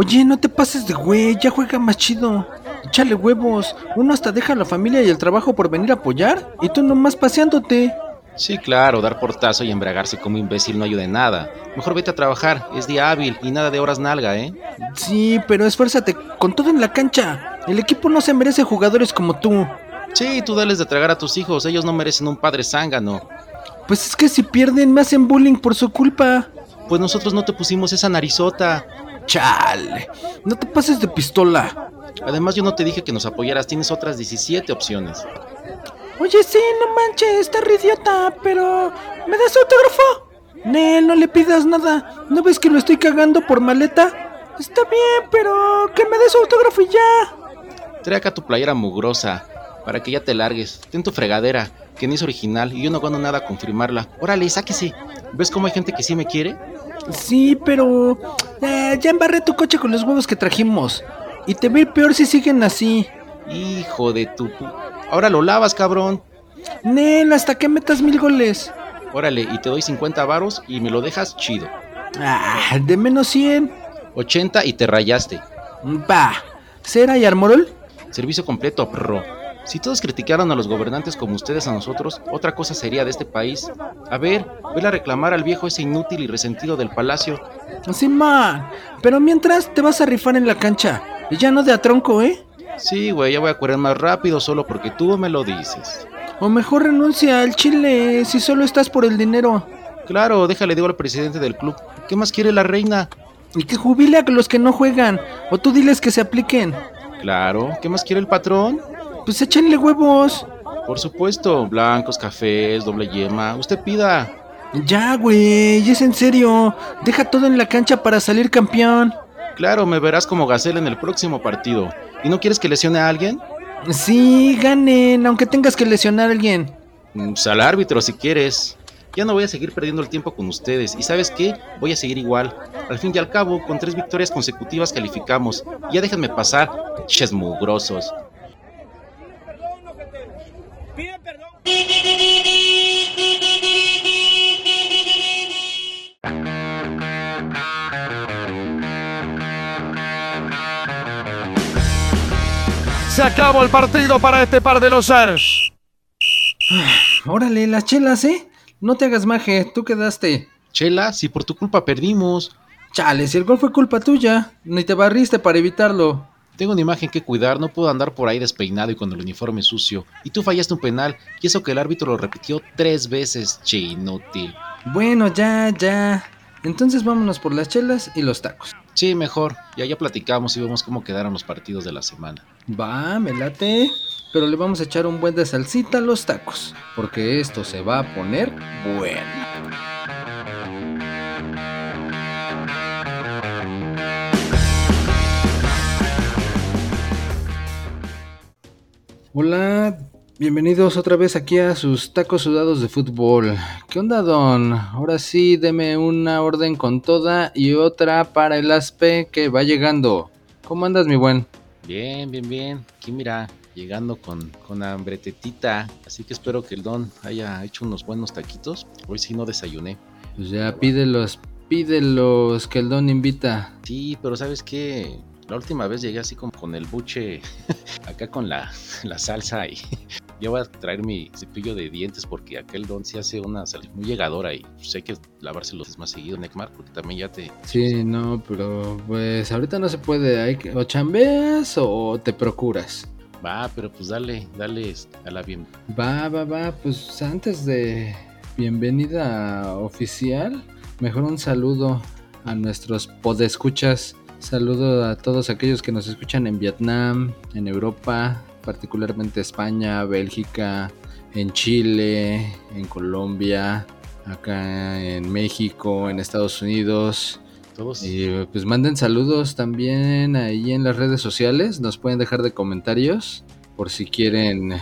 Oye, no te pases de güey, ya juega más chido. Échale huevos. Uno hasta deja la familia y el trabajo por venir a apoyar y tú nomás paseándote. Sí, claro, dar portazo y embriagarse como imbécil no ayuda en nada. Mejor vete a trabajar, es día hábil y nada de horas nalga, ¿eh? Sí, pero esfuérzate con todo en la cancha. El equipo no se merece jugadores como tú. Sí, tú dales de tragar a tus hijos, ellos no merecen un padre zángano. Pues es que si pierden me hacen bullying por su culpa. Pues nosotros no te pusimos esa narizota. Chale, no te pases de pistola. Además yo no te dije que nos apoyaras, tienes otras 17 opciones. Oye, sí, no manches, está idiota, pero ¿me das autógrafo? Nel, no le pidas nada. ¿No ves que lo estoy cagando por maleta? Está bien, pero que me des autógrafo y ya. Trae acá tu playera mugrosa, para que ya te largues. Ten tu fregadera, que no es original y yo no gano nada a confirmarla. Órale, sáquese. ¿Ves cómo hay gente que sí me quiere? Sí, pero eh, ya embarré tu coche con los huevos que trajimos. Y te ir peor si siguen así. Hijo de tu... Ahora lo lavas, cabrón. Nel, hasta que metas mil goles. Órale, y te doy 50 varos y me lo dejas chido. Ah, de menos 100. 80 y te rayaste. Va. ¿Cera y armorol? Servicio completo, pro. Si todos criticaran a los gobernantes como ustedes a nosotros, otra cosa sería de este país. A ver, vele a reclamar al viejo ese inútil y resentido del palacio. Sí, man. Pero mientras te vas a rifar en la cancha. Y ya no de a tronco, ¿eh? Sí, güey, ya voy a correr más rápido solo porque tú me lo dices. O mejor renuncia al Chile si solo estás por el dinero. Claro, déjale digo al presidente del club. ¿Qué más quiere la reina? Y que jubile a los que no juegan. O tú diles que se apliquen. Claro, ¿qué más quiere el patrón? Pues échenle huevos. Por supuesto, blancos, cafés, doble yema. Usted pida. Ya, güey, es en serio. Deja todo en la cancha para salir campeón. Claro, me verás como Gacel en el próximo partido. ¿Y no quieres que lesione a alguien? Sí, ganen, aunque tengas que lesionar a alguien. Pues al árbitro si quieres. Ya no voy a seguir perdiendo el tiempo con ustedes. ¿Y sabes qué? Voy a seguir igual. Al fin y al cabo, con tres victorias consecutivas calificamos. Ya déjenme pasar, ches mugrosos. Se acabó el partido para este par de los aros. Órale, las chelas, ¿eh? No te hagas maje, tú quedaste. Chela, si por tu culpa perdimos. Chale, si el gol fue culpa tuya, ni te barriste para evitarlo. Tengo una imagen que cuidar, no puedo andar por ahí despeinado y con el uniforme sucio. Y tú fallaste un penal, y eso que el árbitro lo repitió tres veces, che inútil. Bueno, ya, ya. Entonces vámonos por las chelas y los tacos. Sí, mejor. Ya ya platicamos y vemos cómo quedaron los partidos de la semana. Va, me late. Pero le vamos a echar un buen de salsita a los tacos, porque esto se va a poner bueno. Hola, bienvenidos otra vez aquí a sus tacos sudados de fútbol. ¿Qué onda, don? Ahora sí, deme una orden con toda y otra para el aspe que va llegando. ¿Cómo andas, mi buen? Bien, bien, bien. Aquí mira, llegando con, con hambretetita. Así que espero que el don haya hecho unos buenos taquitos. Hoy sí no desayuné. Pues ya pídelos, pídelos que el don invita. Sí, pero ¿sabes qué? La última vez llegué así como con el buche acá con la, la salsa y yo voy a traer mi cepillo de dientes porque aquel don se hace una salsa muy llegadora y sé hay que lavárselos más seguido, Necmar, porque también ya te... Sí, no, pero pues ahorita no se puede. Hay que, o chambeas o te procuras. Va, pero pues dale, dale a la bien. Va, va, va. Pues antes de bienvenida oficial, mejor un saludo a nuestros podescuchas. Saludo a todos aquellos que nos escuchan en Vietnam, en Europa, particularmente España, Bélgica, en Chile, en Colombia, acá en México, en Estados Unidos. Todos. Y pues manden saludos también ahí en las redes sociales. Nos pueden dejar de comentarios por si quieren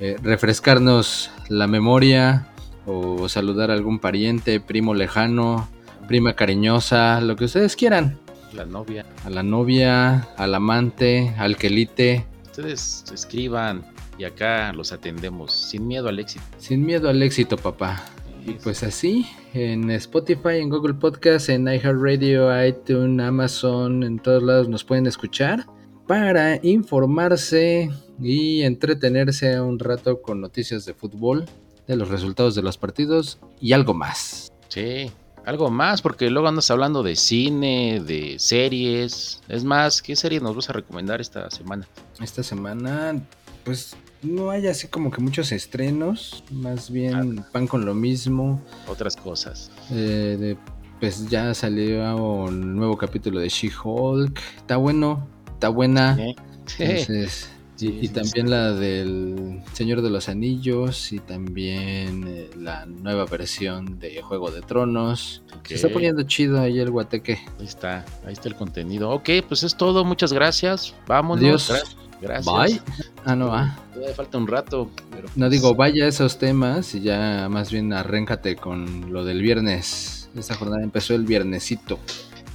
eh, refrescarnos la memoria o saludar a algún pariente, primo lejano, prima cariñosa, lo que ustedes quieran. La novia. A la novia, al amante, al quelite. Ustedes escriban y acá los atendemos sin miedo al éxito. Sin miedo al éxito, papá. Y pues así, en Spotify, en Google Podcast, en iHeartRadio, iTunes, Amazon, en todos lados nos pueden escuchar para informarse y entretenerse un rato con noticias de fútbol, de los resultados de los partidos y algo más. Sí, algo más, porque luego andas hablando de cine, de series. Es más, ¿qué serie nos vas a recomendar esta semana? Esta semana, pues no hay así como que muchos estrenos, más bien Ah. van con lo mismo. Otras cosas. Eh, de- pues ya salió un nuevo capítulo de She-Hulk. Está bueno, está buena. ¿eh? Entonces, Sí, y, también la del Señor de los Anillos y también eh, la nueva versión de Juego de Tronos. Se está poniendo chido ahí el guateque. Ahí está, ahí está el contenido. Ok, pues es todo. Muchas gracias. Vámonos. Adiós. Gra- Gracias. Bye. Ah, no, ah. Todavía falta un rato. pero No pues, digo, vaya a esos temas y ya más bien arréncate con lo del viernes. Esta jornada empezó el viernesito.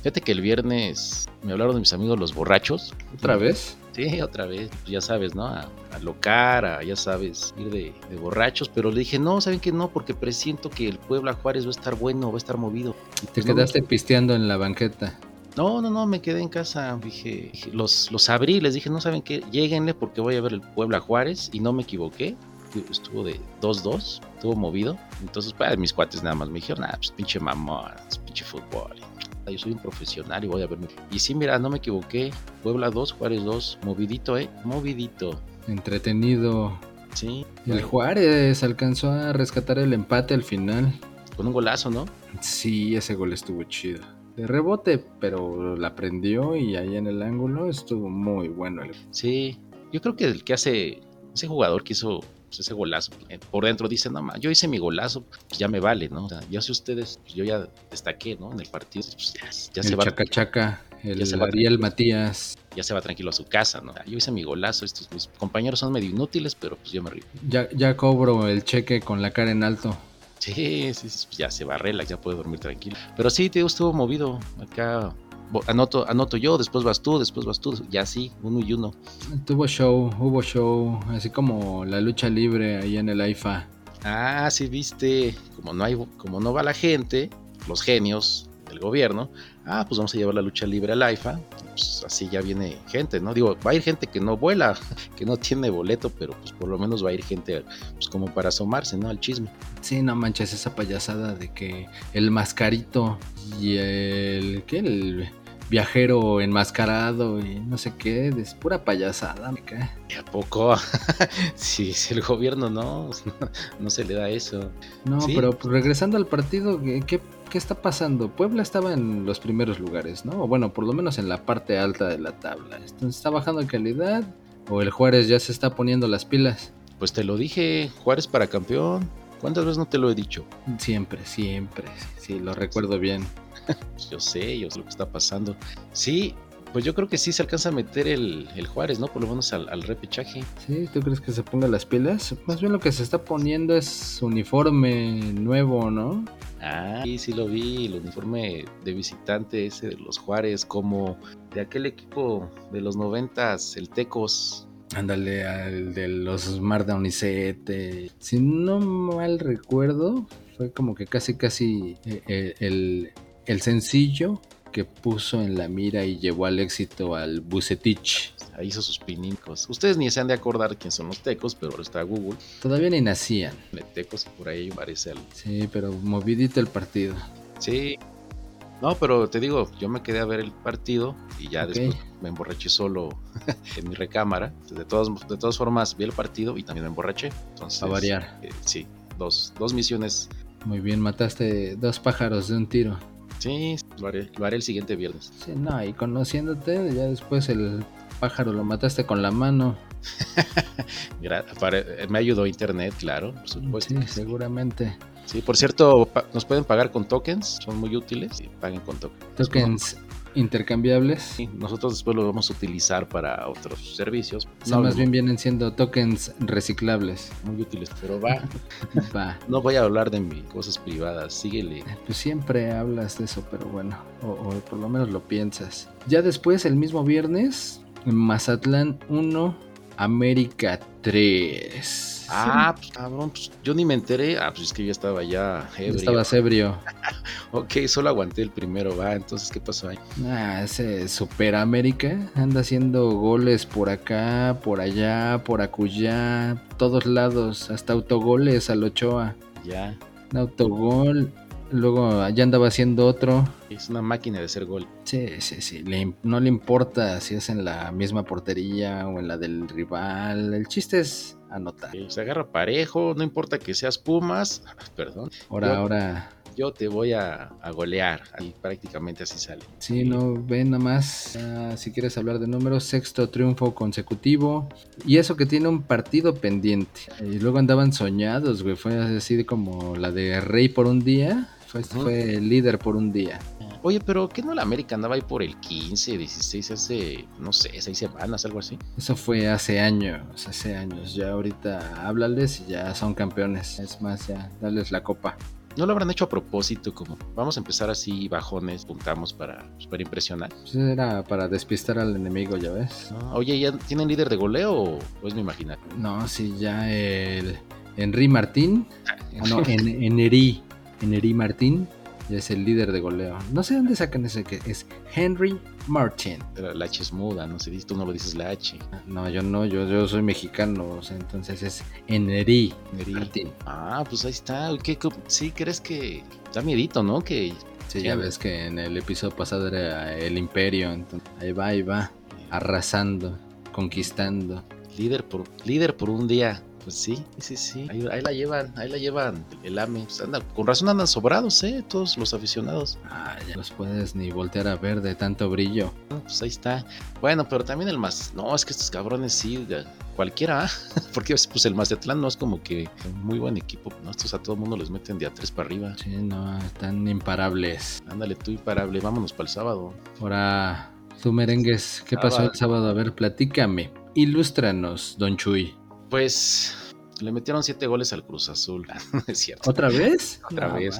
Fíjate que el viernes me hablaron de mis amigos los borrachos. ¿Otra vez? Sí, otra vez, pues ya sabes, ¿no? A, a locar, a, ya sabes, ir de, de borrachos, pero le dije, no, ¿saben que no? Porque presiento que el Puebla Juárez va a estar bueno, va a estar movido. Y te Pues quedaste pisteando en la banqueta. No, no, no, me quedé en casa, dije, dije, los, los abrí, les dije, no saben qué, lleguenle porque voy a ver el Puebla Juárez y no me equivoqué. Estuvo de 2-2, estuvo movido. Entonces, pues, mis cuates nada más me dijeron, ah, pues pinche mamón, es pinche fútbol. Yo soy un profesional y voy a verme. Y sí, mira, no me equivoqué. Puebla 2, Juárez 2, movidito, eh, movidito. Entretenido. Sí, El Juárez alcanzó a rescatar el empate al final. con un golazo, ¿no? Sí, ese gol estuvo chido. De rebote, pero la prendió y ahí en el ángulo estuvo muy bueno. el- Sí, yo creo que el que hace, ese jugador que hizo pues, ese golazo, eh, por dentro dice, no, ma, yo hice mi golazo, pues ya me vale, ¿no? O sea, ya sé ustedes, pues, yo ya destaqué, ¿no? En el partido, pues, ya, ya se el va, Chaca Chaca, el ya se va Matías. ya se va tranquilo a su casa, ¿no? Yo hice mi golazo, estos mis compañeros son medio inútiles, pero pues yo me río. Ya, ya cobro el cheque con la cara en alto. Sí, sí, sí, pues, ya se va relax, ya puede dormir tranquilo. Pero sí, te estuvo movido. Acá anoto, anoto yo, después vas tú, después vas tú, ya sí, uno y uno. Tuvo show, hubo show, así como la lucha libre ahí en el AIFA. Ah, sí, viste, como no hay, como no va la gente, los genios del gobierno, ah, pues vamos a llevar la lucha libre al AIFA, pues así ya viene gente, ¿no? Digo, va a ir gente que no vuela, que no tiene boleto, pero pues por lo menos va a ir gente, pues como para asomarse, ¿no? Al chisme. Sí, no manches esa payasada de que el mascarito y el ¿qué? el viajero enmascarado y no sé qué, es pura payasada, me cae. ¿Y a poco? sí, si el gobierno no, no se le da eso. No, Sí. pero pues, regresando al partido, ¿qué, qué, qué está pasando? Puebla estaba en los primeros lugares, ¿no? O bueno, por lo menos en la parte alta de la tabla. Entonces, ¿está bajando en calidad? ¿O el Juárez ya se está poniendo las pilas? Pues te lo dije, Juárez para campeón. ¿Cuántas veces no te lo he dicho? Siempre, siempre. Sí, lo recuerdo bien. Yo sé, yo sé lo que está pasando. Sí, pues yo creo que sí se alcanza a meter el, el Juárez, ¿no? Por lo menos al, al repechaje. ¿Sí? ¿Tú crees que se ponga las pilas? Más bien lo que se está poniendo es uniforme nuevo, ¿no? Ah, sí, sí lo vi, el uniforme de visitante ese de los Juárez, como de aquel equipo de los noventas, el Tecos. Ándale, al de los Mar Donizetti. Si no mal recuerdo, fue como que casi, casi eh, eh, el, el sencillo que puso en la mira y llevó al éxito al Bucetich. Ahí hizo sus pinincos. Ustedes ni se han de acordar quién son los Tecos, pero ahora está Google. Todavía ni nacían. De Tecos, por ahí aparece el. Sí, pero movidito el partido. Sí. No, pero te digo, yo me quedé a ver el partido y ya después me emborraché solo en mi recámara. De todas, de todas formas, vi el partido y también me emborraché. Entonces, A variar. eh, sí, dos, dos misiones. Muy bien, mataste dos pájaros de un tiro. Sí, lo haré, lo haré el siguiente viernes. Sí, no, y conociéndote, ya después el pájaro lo mataste con la mano. Eh, me ayudó internet, claro, por supuesto. sí, seguramente. Sí, por cierto, nos pueden pagar con tokens, son muy útiles y paguen con tokens. Tokens intercambiables. Sí, nosotros después lo vamos a utilizar para otros servicios. Más bien vienen siendo tokens reciclables. muy útiles, pero va. Va. No voy a hablar de mis cosas privadas, síguele. Pues siempre hablas de eso, pero bueno, o, o por lo menos lo piensas. Ya después, el mismo viernes, Mazatlán 1, América 3. Ah, pues cabrón, pues yo ni me enteré. Ah, pues es que yo estaba ya ebrio. Estabas ebrio. Ok, solo aguanté el primero, va. Entonces, ¿qué pasó ahí? Ah, ese Super América anda haciendo goles por acá, por allá, por acullá, todos lados, hasta autogoles al Ochoa. Ya. Un autogol, luego allá andaba haciendo otro. Es una máquina de hacer gol. Sí, sí, sí. le no le importa si es en la misma portería o en la del rival. El chiste es anotar. Se agarra parejo, no importa que seas Pumas. Perdón. Ahora, Yo- ahora. Yo te voy a, a golear. Y prácticamente así sale. Sí, no, ven nada más. ah, si quieres hablar de números, sexto triunfo consecutivo. Y eso que tiene un partido pendiente. Y luego andaban soñados, güey. Fue así como la de Rey por un día. Fue, fue líder por un día. Oye, pero ¿qué no la América andaba ahí por el 15, 16, hace, no sé, seis semanas, algo así? Eso fue hace años, hace años. Ya ahorita háblales y ya son campeones. Es más, ya, dales la copa. No lo habrán hecho a propósito, como vamos a empezar así bajones, puntamos para, pues, para impresionar. Pues era para despistar al enemigo, ya ves. No, Oye, ¿ya tienen líder de goleo o, o es mi imaginario? No, sí, ya el Henry Martín. ah, no, en, Eneri. Eneri Martín. Es el líder de goleo. No sé dónde sacan ese que es Henry Martin. Pero la H es muda, no sé, tú no lo dices la H. No, yo no, yo, yo soy mexicano, o sea, entonces es Eneri Neri. Martín. Ah, pues ahí está. ¿Qué, qué- sí, crees que da miedito, ¿no? Que Sí, ya ves que en el episodio pasado era el imperio, entonces ahí va, ahí va, arrasando, conquistando. líder por, líder por un día. Pues sí, sí, sí. Ahí, ahí la llevan, ahí la llevan el AME. Pues anda, con razón andan sobrados, ¿eh? Todos los aficionados. Ah, ya los puedes ni voltear a ver de tanto brillo. Ah, Pues ahí está. Bueno, pero también el más. No, es que estos cabrones sí, cualquiera, ¿ah? porque pues el Mazatlán no es como que muy buen equipo. ¿no? Estos a todo el mundo les meten de a tres para arriba. Sí, no, están imparables. Ándale tú imparable, vámonos para el sábado. Ahora, tú merengues, ¿qué pasó Sábado. el sábado? A ver, platícame. Ilústranos, Don Chuy. Pues le metieron siete goles al Cruz Azul. No es cierto, ¿Otra vez? Otra No vez.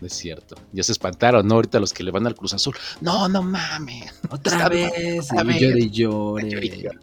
no es cierto. Ya se espantaron, ¿no? Ahorita los que le van al Cruz Azul. No, no mames. Otra Está- vez. otra vez. llore y llore. Llore llore.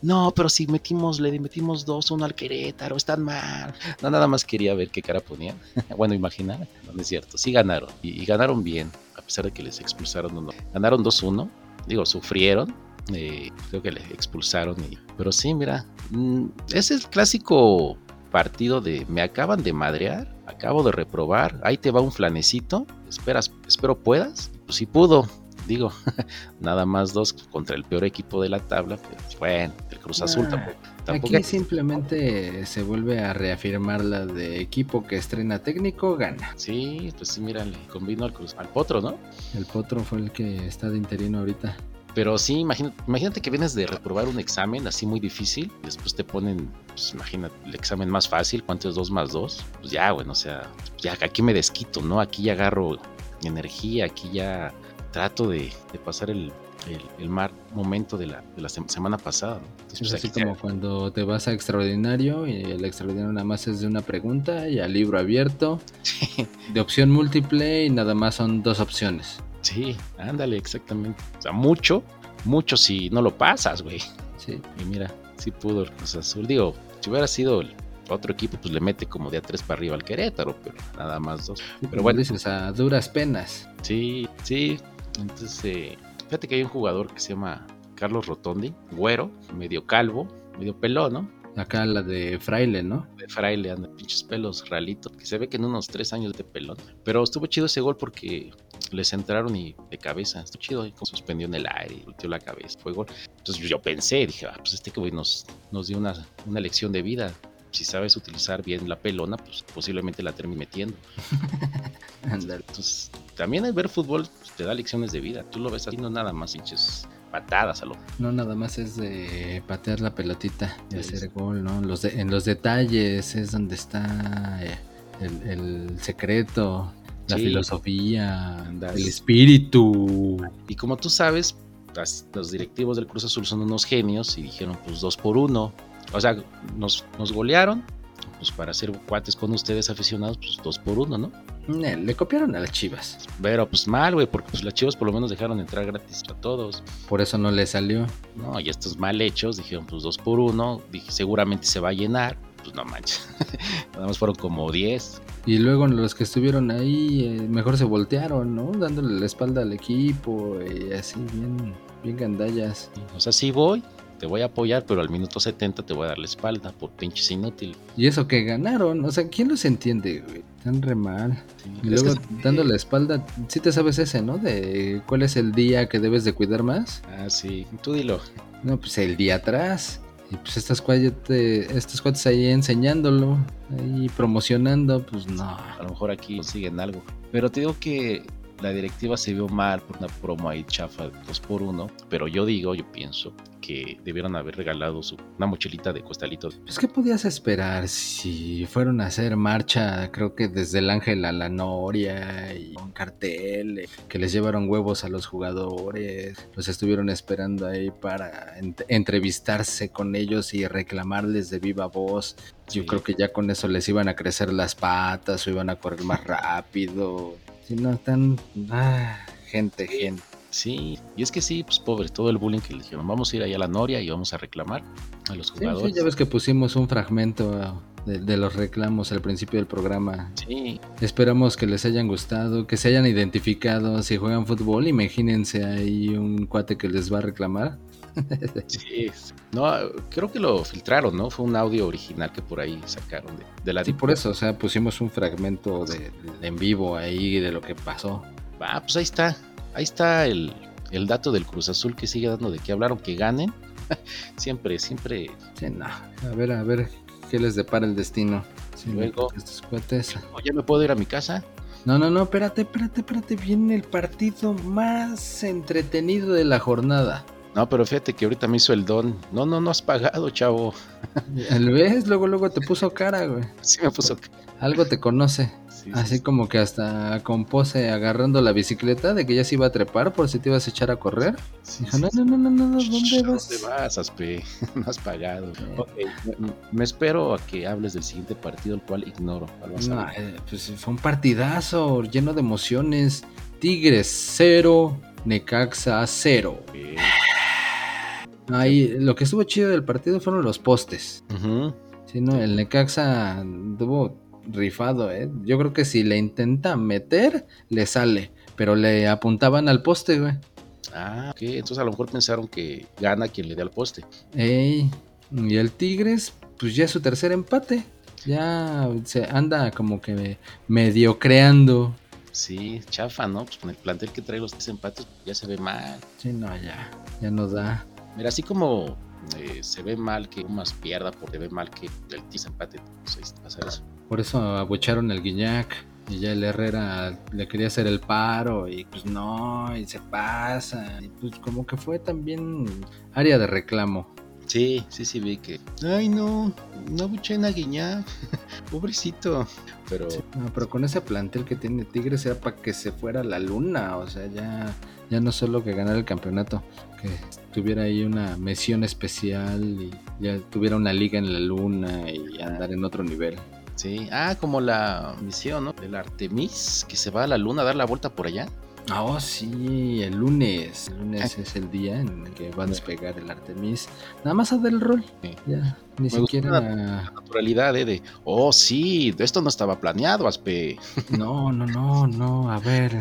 No, pero si metimos, le metimos dos, uno al Querétaro, están mal. No, nada más quería ver qué cara ponían. bueno, imaginar, no, no es cierto. Sí ganaron, y, y ganaron bien, a pesar de que les expulsaron uno. Ganaron 2-1, digo, sufrieron. Eh, creo que les expulsaron, y- pero sí, mira, mm, es el clásico partido de me acaban de madrear, acabo de reprobar, ahí te va un flanecito, esperas, espero puedas, pues sí pudo, digo, nada más dos contra el peor equipo de la tabla, pero bueno, el Cruz Azul Ah, tampoco. tampoco Aquí simplemente se vuelve a reafirmar la de equipo que estrena técnico, gana. Sí, pues sí, mira, le convino al Cruz, al Potro, ¿no? El Potro fue el que está de interino ahorita. Pero sí, imagínate, imagínate que vienes de reprobar un examen así muy difícil, y después te ponen, pues imagínate, el examen más fácil, ¿cuánto es 2 más 2? Pues ya, bueno, o sea, ya aquí me desquito, ¿no? Aquí ya agarro energía, aquí ya trato de, de pasar el, el, el mal momento de la, de la sem- semana pasada, ¿no? Entonces, Es pues, así como cuando te vas a extraordinario y el extraordinario nada más es de una pregunta y al libro abierto, de opción múltiple y nada más son dos opciones. Sí, ándale, exactamente. O sea, mucho, mucho si no lo pasas, güey. Sí. Y mira, sí pudo el Cruz Azul. Digo, si hubiera sido el otro equipo, pues le mete como de a tres para arriba al Querétaro, pero nada más dos. Pero bueno, dices a duras penas. sí, sí. Entonces, eh, fíjate que hay un jugador que se llama Carlos Rotondi, güero, medio calvo, medio pelón, ¿no? Acá la de Fraile, ¿no? De fraile, anda, pinches pelos ralitos, que se ve que en unos tres años de pelón. Pero estuvo chido ese gol porque les entraron y de cabeza, estuvo chido, y como suspendió en el aire, y volteó la cabeza, fue gol. Entonces yo pensé, dije, ah, pues este güey nos, nos dio una, una lección de vida. Si sabes utilizar bien la pelona, pues posiblemente la termine metiendo. Entonces, también el ver fútbol pues, te da lecciones de vida. Tú lo ves así, no nada más pinches patadas a lo. No nada más es de patear la pelotita y Sí, hacer gol, ¿no? Los de- en los detalles es donde está eh, el, el secreto, la Sí. filosofía, Andas. el espíritu. Y como tú sabes, las- los directivos del Cruz Azul son unos genios y dijeron, pues dos por uno. O sea, nos, nos golearon, pues para ser cuates con ustedes aficionados, pues dos por uno, ¿no? Ne, le copiaron a las chivas. Pero pues mal, güey, porque pues las chivas por lo menos dejaron entrar gratis a todos. Por eso no le salió. No, y estos mal hechos dijeron pues dos por uno. Dije, seguramente se va a llenar. Pues no manches. Nada más fueron como 10. Y luego los que estuvieron ahí, eh, mejor se voltearon, ¿no? Dándole la espalda al equipo y así, bien, bien gandallas. O sea, sí voy, te voy a apoyar, pero al minuto 70 te voy a dar la espalda por pinches inútil. Y eso que ganaron, o sea, ¿quién los entiende, güey? Tan re mal. Sí, Y luego que- dando la espalda, sí te sabes ese, ¿no? De cuál es el día que debes de cuidar más. Ah, sí, tú dilo. No, pues el día atrás. Y pues estas cuates, estos cuates ahí enseñándolo, ahí promocionando, pues no. A lo mejor aquí consiguen algo. Pero te digo que la directiva se vio mal por una promo ahí chafa de 2 por 1 Pero yo digo, yo pienso que debieron haber regalado su, una mochilita de costalitos. Pues, ¿qué podías esperar si fueron a hacer marcha, creo que desde el Ángel a la Noria y un cartel, eh, que les llevaron huevos a los jugadores, los estuvieron esperando ahí para ent- entrevistarse con ellos y reclamarles de viva voz. Yo Sí. creo que ya con eso les iban a crecer las patas o iban a correr más rápido. Si no, están... Ah, gente, gente. Sí, y es que sí, pues pobre, todo el bullying que le dijeron. Vamos a ir allá a la Noria y vamos a reclamar a los jugadores. sí, ya ves que pusimos un fragmento ah, de, de los reclamos al principio del programa. Sí, Esperamos que les hayan gustado, que se hayan identificado. Si juegan fútbol, imagínense ahí un cuate que les va a reclamar. Sí. No, creo que lo filtraron, ¿no? Fue un audio original que por ahí sacaron de, de la Sí, por eso, o sea, pusimos un fragmento de, de en vivo ahí de lo que pasó. Ah, pues ahí está. Ahí está el, el dato del Cruz Azul que sigue dando de qué hablaron, que ganen. siempre, siempre. Sí, no. A ver, a ver qué les depara el destino. Sí, Luego. estos cuates. Ya me puedo ir a mi casa. No, no, no, espérate, espérate, espérate. Viene el partido más entretenido de la jornada. No, pero fíjate que ahorita me hizo el don. No, no, no has pagado, chavo. ¿El ves? Luego, luego te puso cara, güey. Sí me puso. Algo te conoce. Sí, sí, Así sí. como que hasta con pose agarrando la bicicleta de que ya se iba a trepar por si te ibas a echar a correr. Sí, Dijo, no, no, no, no, no, no, ¿dónde ¿a vas? ¿Dónde vas, Aspe? no has pagado. Ok, me, me espero a que hables del siguiente partido, el cual ignoro. ¿Cuál vas a No, eh, pues fue un partidazo lleno de emociones. Tigres 0, Necaxa 0. Eh, Ahí, lo que estuvo chido del partido fueron los postes. Sí, no, el Necaxa tuvo rifado, ¿eh? Yo creo que si le intenta meter, le sale. Pero le apuntaban al poste, güey. Ah, ok. Entonces a lo mejor pensaron que gana quien le dé al poste. Ey, y el Tigres, pues ya es su tercer empate. Ya se anda como que medio creando. Sí, chafa, ¿no? Pues con el plantel que trae los tres empates ya se ve mal. Sí, no, ya, ya no da. Mira, así como eh, se ve mal que Pumas pierda, porque se ve mal que el Tis empate, pues pasa eso. Por eso abucharon el Guiñac. Y ya el Herrera le quería hacer el paro. Y pues no, y se pasa. Y pues como que fue también área de reclamo. Sí, sí, sí, vi que. Ay, no, no buchen a Guiñac, pobrecito. Pero No, pero con ese plantel que tiene Tigres era para que se fuera la luna. O sea, ya, ya no solo que ganara el campeonato, que tuviera ahí una misión especial y ya tuviera una liga en la luna y andar en otro nivel. sí, ah, como la misión, ¿no? Del Artemis, que se va a la luna a dar la vuelta por allá. Oh, sí, el lunes. El lunes es el día en el que va a despegar el Artemis. Nada más a dar el rol. Sí. Ya, ni Me siquiera. La naturalidad, ¿eh? De, oh, sí, esto no estaba planeado, Aspe. No, no, no, no. A ver,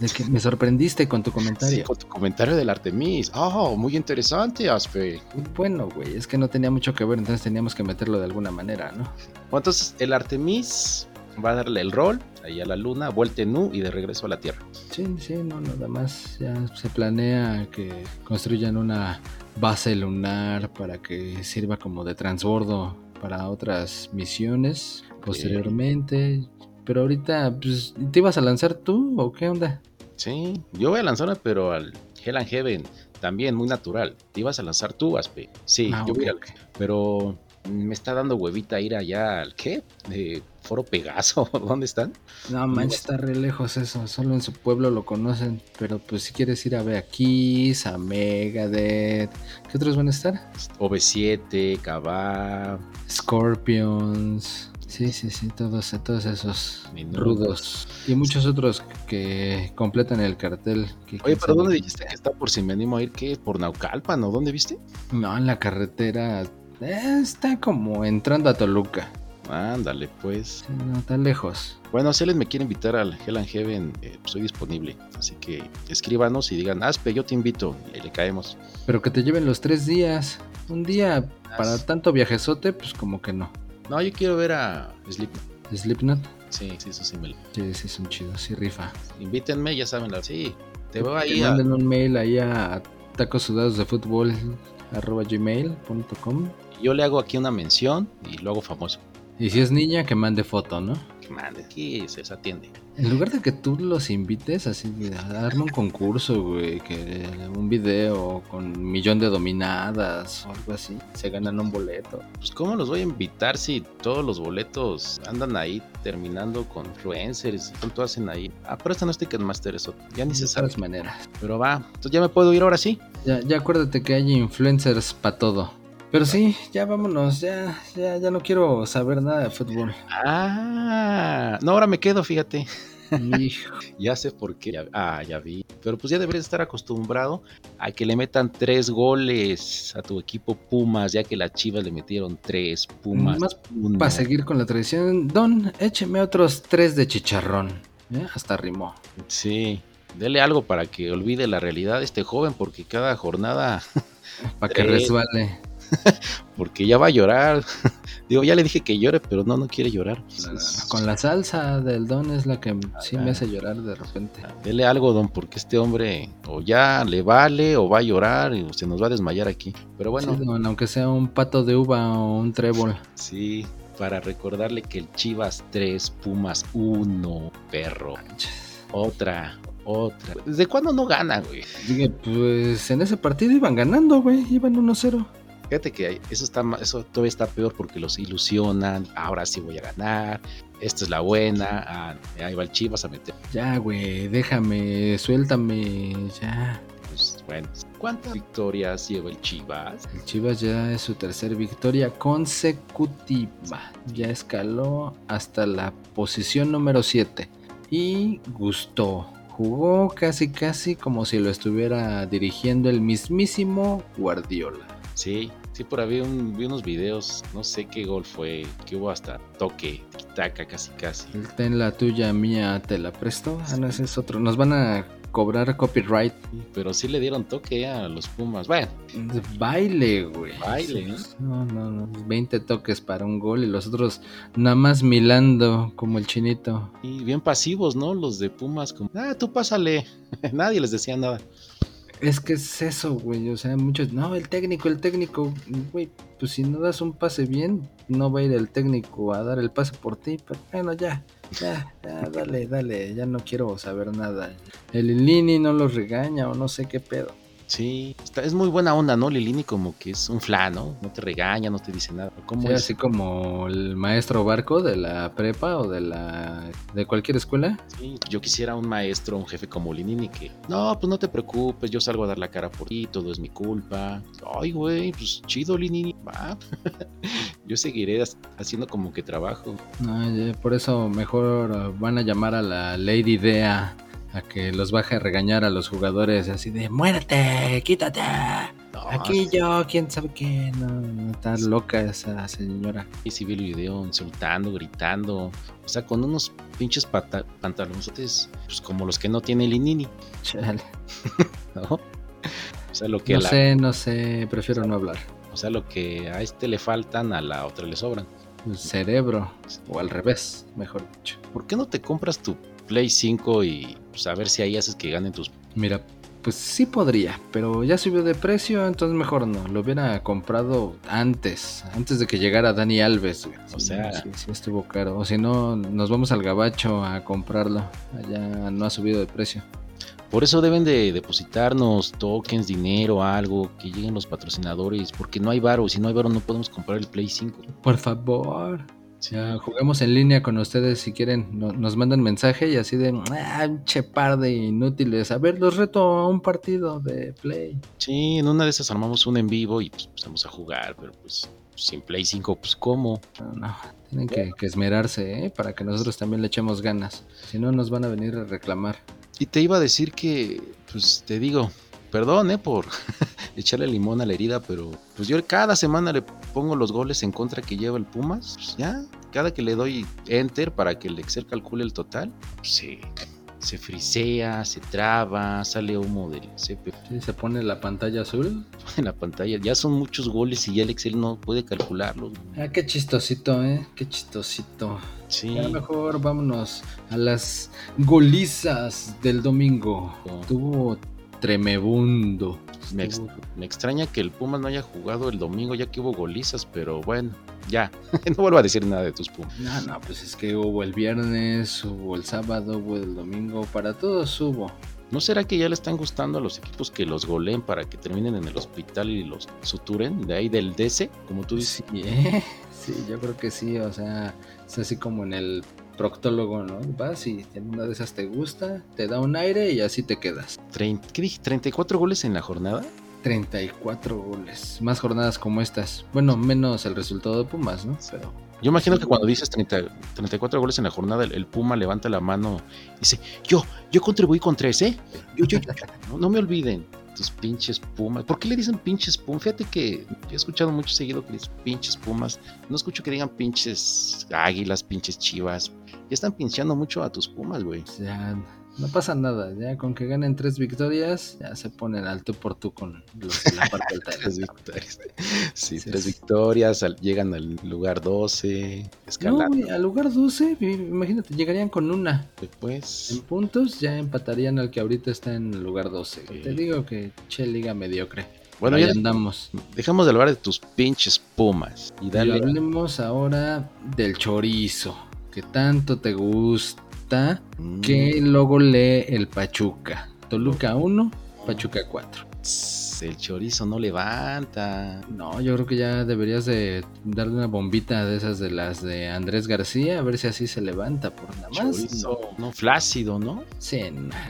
de que me sorprendiste con tu Sí, comentario. con tu comentario del Artemis. Oh, muy interesante, Aspe. Bueno, güey, es que no tenía mucho que ver, entonces teníamos que meterlo de alguna manera, ¿no? Bueno, entonces el Artemis va a darle el rol ahí a la luna, vuelta en U y de regreso a la Tierra. Sí, sí, no, nada más. Ya se planea que construyan una base lunar para que sirva como de transbordo para otras misiones posteriormente. Pero ahorita, pues, ¿te ibas a lanzar tú o qué onda? Sí, yo voy a lanzarme, pero al Hell and Heaven también muy natural. Te ibas a lanzar tú, Aspe. Sí, Ah, yo voy ok. pero me está dando huevita ir allá al ¿qué? De Foro Pegaso, ¿dónde están? No, manches, está re lejos eso. Solo en su pueblo lo conocen. Pero pues si quieres ir a ver a Kiss, a Megadeth. ¿Qué otros van a estar? OV7, Cabá, Scorpions. Sí, sí, sí, todos, todos esos rudos. Y muchos otros que completan el cartel. que Oye, pero ¿dónde dijiste que está por si me animo a ir? ¿Qué? ¿Por Naucalpan o dónde viste? No, en la carretera. eh, está como entrando a Toluca. Ándale, pues. Sí, no, está lejos. Bueno, si alguien me quiere invitar al Hell and Heaven, eh, pues, soy disponible. Así que escríbanos y digan, Aspe, yo te invito. Y le caemos. Pero que te lleven los tres días. Un día para tanto viajezote, pues como que no. No, yo quiero ver a Slipknot. Slipknot, Sí, sí, eso sí me sí, sí, son chidos, sí rifa. Invítenme, ya saben, la... sí. Te veo ahí a... manden un mail ahí a tacosudados de fútbol arroba gmail.com Yo le hago aquí una mención y lo hago famoso. Y si es niña que mande foto, ¿no? Que mande. Aquí se atiende. En lugar de que tú los invites, así, de, arma un concurso, güey, que un video con un millón de dominadas o algo así, se ganan un boleto. Pues ¿cómo los voy a invitar si todos los boletos andan ahí terminando con influencers? ¿Cuánto hacen ahí? Ah, pero esta no es Ticketmaster, eso ya ni se De sabe. todas maneras. Pero va, entonces ya me puedo ir ahora sí. Ya, ya acuérdate que hay influencers para todo. Pero sí, ya vámonos, ya, ya, ya no quiero saber nada de fútbol. Ah, no, ahora me quedo, fíjate. Hijo. Ya sé por qué. Ya- ah, ya vi. Pero pues ya deberías estar acostumbrado a que le metan tres goles a tu equipo Pumas, ya que las Chivas le metieron tres Pumas. Más. Para seguir con la tradición, Don, écheme otros tres de chicharrón. ¿Eh? Hasta rimó. Sí. Dele algo para que olvide la realidad de este joven, porque cada jornada, Para que Tres. porque ya va a llorar. Digo, ya le dije que llore, pero no, no quiere llorar. Con la salsa del Don es la que sí Ah. me hace llorar de repente. Dele algo, don, porque este hombre o ya le vale o va a llorar y se nos va a desmayar aquí. Pero bueno, Sí, Don, aunque sea un pato de uva o un trébol. Sí, para recordarle que el Chivas 3, Pumas 1, perro. Otra, otra. ¿Desde cuándo no gana, güey? Dije, pues en ese partido iban ganando, güey. Iban 1-0. Fíjate que eso está eso todavía está peor porque los ilusionan. Ahora sí voy a ganar. Esta es la buena. ah, ahí va el Chivas a meter. Ya, güey, déjame, suéltame, ya. Pues bueno. ¿Cuántas victorias lleva el Chivas? El Chivas ya es su tercer victoria consecutiva. Ya escaló hasta la posición número 7. Y gustó. Jugó casi casi como si lo estuviera dirigiendo el mismísimo Guardiola. Sí, sí, por ahí vi, un- vi unos videos. No sé qué gol fue. Que hubo hasta toque, taca, casi, casi. Ten la tuya, mía, te la presto. Ah, no, ese es otro. Nos van a cobrar copyright. Pero sí le dieron toque a los Pumas. Bueno, Baile, güey. Baile, ¿eh? No, no, no. 20 toques para un gol y los otros nada más milando como el chinito. Y bien pasivos, ¿no? Los de Pumas, como, ah, tú pásale. Nadie les decía nada. Es que es eso, güey. O sea, muchos, no, el técnico, el técnico, güey, pues si no das un pase bien, no va a ir el técnico a dar el pase por ti. Pero bueno, ya, ya, ya, dale, dale, ya no quiero saber nada. El Lini no los regaña o no sé qué pedo. Sí, está- es muy buena onda, ¿no? Lilini como que es un flan, ¿no? No te regaña, no te dice nada. ¿Cómo Sí, es? así como el maestro barco de la prepa o de la de cualquier escuela. Sí, yo quisiera un maestro, un jefe como Linini que, no, pues no te preocupes, yo salgo a dar la cara por ti, todo es mi culpa. Ay, güey, pues chido, Linini, va. yo seguiré ha- haciendo como que trabajo. No, ya, por eso mejor van a llamar a la Lady Dea a que los baje a regañar a los jugadores así de muérete, quítate. No, Aquí yo, quién sabe qué. No, no, está loca esa señora. Y sí vi el video insultando, gritando, o sea, con unos pinches pantalonzotes, pues como los que no tiene Linini, Chale. ¿no? O sea, lo que a No la- sé, no sé, prefiero no hablar. o sea, lo que a este le faltan, a la otra le sobran. Cerebro, o al revés, mejor dicho. ¿Por qué no te compras tu Play 5 y pues, a ver si ahí haces que ganen tus Mira, pues sí podría, pero ya subió de precio, entonces mejor no. Lo hubiera comprado antes, antes de que llegara Dani Alves. güey. O Sí, sea- sí, sí estuvo caro. O si no, nos vamos al gabacho a comprarlo. Allá no ha subido de precio. Por eso deben de depositarnos tokens, dinero, algo, que lleguen los patrocinadores, porque no hay varo, si no hay varo no podemos comprar el Play 5. Por favor. Ya juguemos en línea con ustedes si quieren. No- nos mandan mensaje y así de, ah, che par de inútiles. A ver, los reto a un partido de play. Sí, en una de esas armamos un en vivo y pues empezamos a jugar, pero pues Sin Play 5, pues ¿cómo? No, no, tienen que, que esmerarse, ¿eh? Para que nosotros también le echemos ganas. Si no, nos van a venir a reclamar. Y te iba a decir que, pues te digo, perdón, ¿eh? Por echarle limón a la herida, pero pues yo cada semana le pongo los goles en contra que lleva el Pumas. Pues ya, cada que le doy enter para que el Excel calcule el total, pues se, se frisea, se traba, sale humo del CP Sí, se pone la pantalla azul. en la pantalla. Ya son muchos goles y ya el Excel no puede calcularlos. Ah, qué chistosito, ¿eh? Qué chistosito. Sí, Ya mejor vámonos a las golizas del domingo. Oh. Tuvo tremebundo. me, ex- me extraña que el Pumas no haya jugado el domingo ya que hubo golizas, pero bueno, ya, no vuelvo a decir nada de tus Pumas. No, no, pues es que hubo el viernes, hubo el sábado, hubo el domingo, para todos hubo. ¿No será que ya le están gustando a los equipos que los goleen para que terminen en el hospital y los suturen de ahí del DC, como tú dices? Sí, ¿eh? Sí, yo creo que sí, o sea, es así como en el proctólogo, ¿no? Vas y en una de esas te gusta, te da un aire y así te quedas. ¿Qué dije? ¿34 goles en la jornada? 34 goles, más jornadas como estas. Bueno, menos el resultado de Pumas, ¿no? Pero Yo imagino que cuando dices 30 34 goles en la jornada, el, el Puma levanta la mano y dice, yo, yo contribuí con tres, ¿eh? Yo, yo, yo, yo. No, no me olviden. Tus pinches Pumas. ¿Por qué le dicen pinches Pumas? Fíjate que he escuchado mucho seguido que dicen pinches Pumas. No escucho que digan pinches águilas, pinches chivas. Ya están pincheando mucho a tus Pumas, güey. No pasa nada, ya con que ganen tres victorias, ya se ponen al tú por tú con los de la parte alta. Tres victorias. Sí, Sí, tres victorias. al- llegan al lugar 12. No, Escalando. güey, al lugar 12, vi- imagínate, llegarían con una. En Pues. puntos ya empatarían al que ahorita está en el lugar 12. Sí. Te digo que che liga mediocre. Bueno, Ahí ya andamos. dejamos de hablar de tus pinches Pumas. Y Y hablemos ahora del chorizo, que tanto te gusta, Mm. que luego lee el Pachuca. Toluca 1, Pachuca 4. Tss, El chorizo no levanta. No, yo creo que ya deberías de darle una bombita de esas de las de Andrés García, a ver si así se levanta por nada más. Chorizo, no, flácido, ¿no? Sí,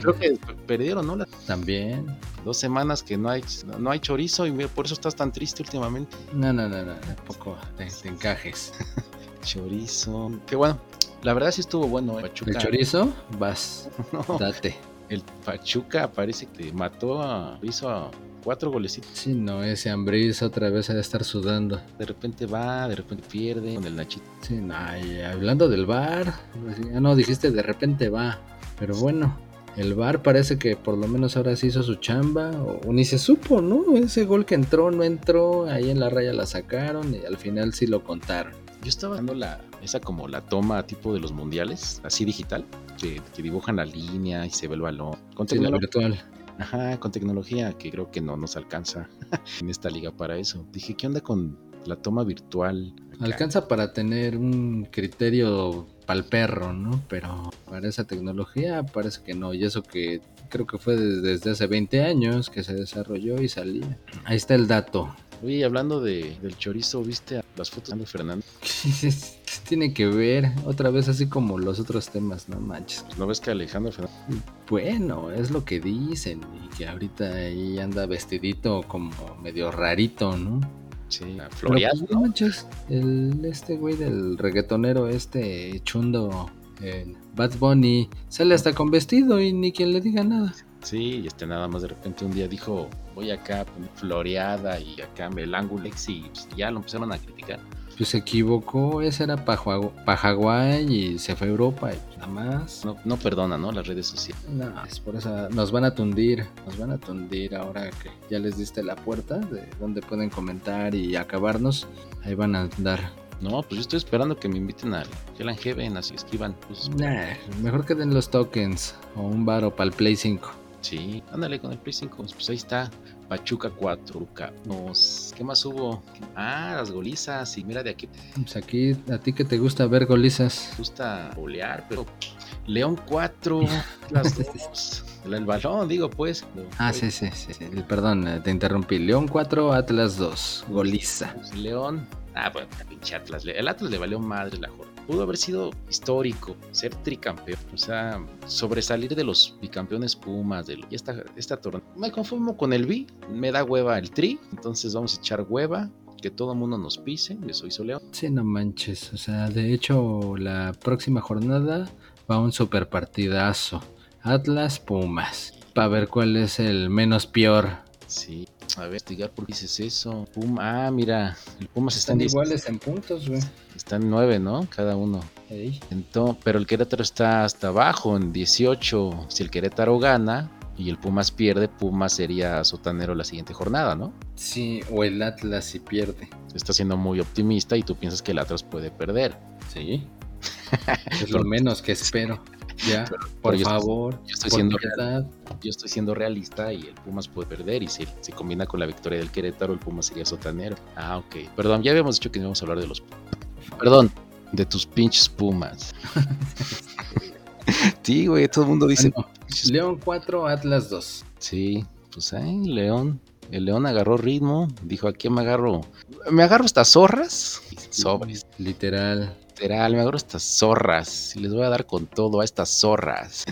Creo que perdieron, ¿no? También. dos semanas que no hay, no, hay chorizo y por eso estás tan triste últimamente. No, no, no, no, tampoco te, te encajes. Chorizo. Qué bueno. La verdad sí estuvo bueno, ¿eh? Pachuca. El chorizo, vas, No, date. el Pachuca parece que mató a. hizo a cuatro golecitos. Sí, no, ese Ambris otra vez ha de estar sudando. De repente va, de repente pierde con el Nachito. Sí, no, y hablando del bar, ya no dijiste de repente va, pero bueno, el bar parece que por lo menos ahora sí hizo su chamba, o ni se supo, ¿no? Ese gol que entró, no entró, ahí en la raya la sacaron y al final sí lo contaron. Yo estaba dando la, esa como la toma tipo de los mundiales, así digital, que, que dibujan la línea y se ve el balón. Con Sí, virtual. ajá, con tecnología que creo que no nos alcanza en esta liga para eso. Dije, ¿qué onda con la toma virtual? acá? Alcanza para tener un criterio pal perro, ¿no? Pero para esa tecnología parece que no, y eso que creo que fue desde, hace 20 años que se desarrolló y salía. Ahí está el dato. Oye, hablando de, del chorizo, ¿viste las fotos de? ¿Qué tiene que ver? Otra vez así como los otros temas, no manches. ¿No ves que Alejandro Fernández Bueno, es lo que dicen y que ahorita ahí anda vestidito como medio rarito, ¿no? sí, floreado, pues, no manches, el este güey del reggaetonero este chundo eh, Bad Bunny sale hasta con vestido y ni quien le diga nada. Sí, y este nada más de repente un día dijo, voy acá floreada y acá me el ángulo y pues, ya lo empezaron a criticar. Pues se equivocó, ese era para Hawái y se fue a Europa y nada más. No, no perdona, ¿no? Las redes sociales. No, es por eso nos van a tundir, nos van a tundir ahora que ya les diste la puerta de donde pueden comentar y acabarnos. Ahí van a andar. No, pues yo estoy esperando que me inviten al Hell Heaven, así escriban. Pues, Nah, mejor que den los tokens o un baro para el Play 5. sí, ándale con el Play 5. Pues ahí está. Pachuca 4, Luca. Nos, ¿Qué más hubo? Ah, las golizas. Y mira, de aquí Pues aquí, a ti que te gusta ver golizas. me gusta bolear, pero León 4, las dos. El, el balón, digo, pues. Ah, sí, sí, sí. sí. Perdón, eh, te interrumpí. León 4, Atlas 2. Goliza. Pues, León. Ah, bueno, pinche Atlas. El Atlas le valió madre la jornada. Pudo haber sido histórico, ser tricampeón. O sea, sobresalir de los bicampeones Pumas. De, y esta, esta torneo. Me conformo con el B. Me da hueva el tri. Entonces vamos a echar hueva. que todo el mundo nos pise, eso hizo León. Sí, no manches. O sea, de hecho, la próxima jornada va un super partidazo. Atlas Pumas. Para ver cuál es el menos peor. Sí, a ver, investigar por qué dices eso. Puma, ah, mira, el Pumas está Están en iguales en puntos, güey. Están nueve, ¿no? Cada uno. Entonces, pero el Querétaro está hasta abajo, en 18. Si el Querétaro gana y el Pumas pierde, Pumas sería sotanero la siguiente jornada, ¿no? Sí, o el Atlas si pierde. Está siendo muy optimista y tú piensas que el Atlas puede perder. Sí. es lo menos que espero. Ya, por yo estoy- favor. yo estoy siendo. Yo estoy siendo realista y el Pumas puede perder y si se combina con la victoria del Querétaro, el Pumas sería sotanero. Ah, ok. Perdón, ya habíamos dicho que no íbamos a hablar de los Perdón, de tus pinches Pumas. sí, güey, todo el mundo dice... Bueno, León 4, Atlas 2. Sí, pues ahí, León. El León agarró ritmo, dijo, ¿a quién me agarro? Me agarro estas zorras. Sobres. Literal. Literal, me agarro estas zorras. Y les voy a dar con todo a estas zorras.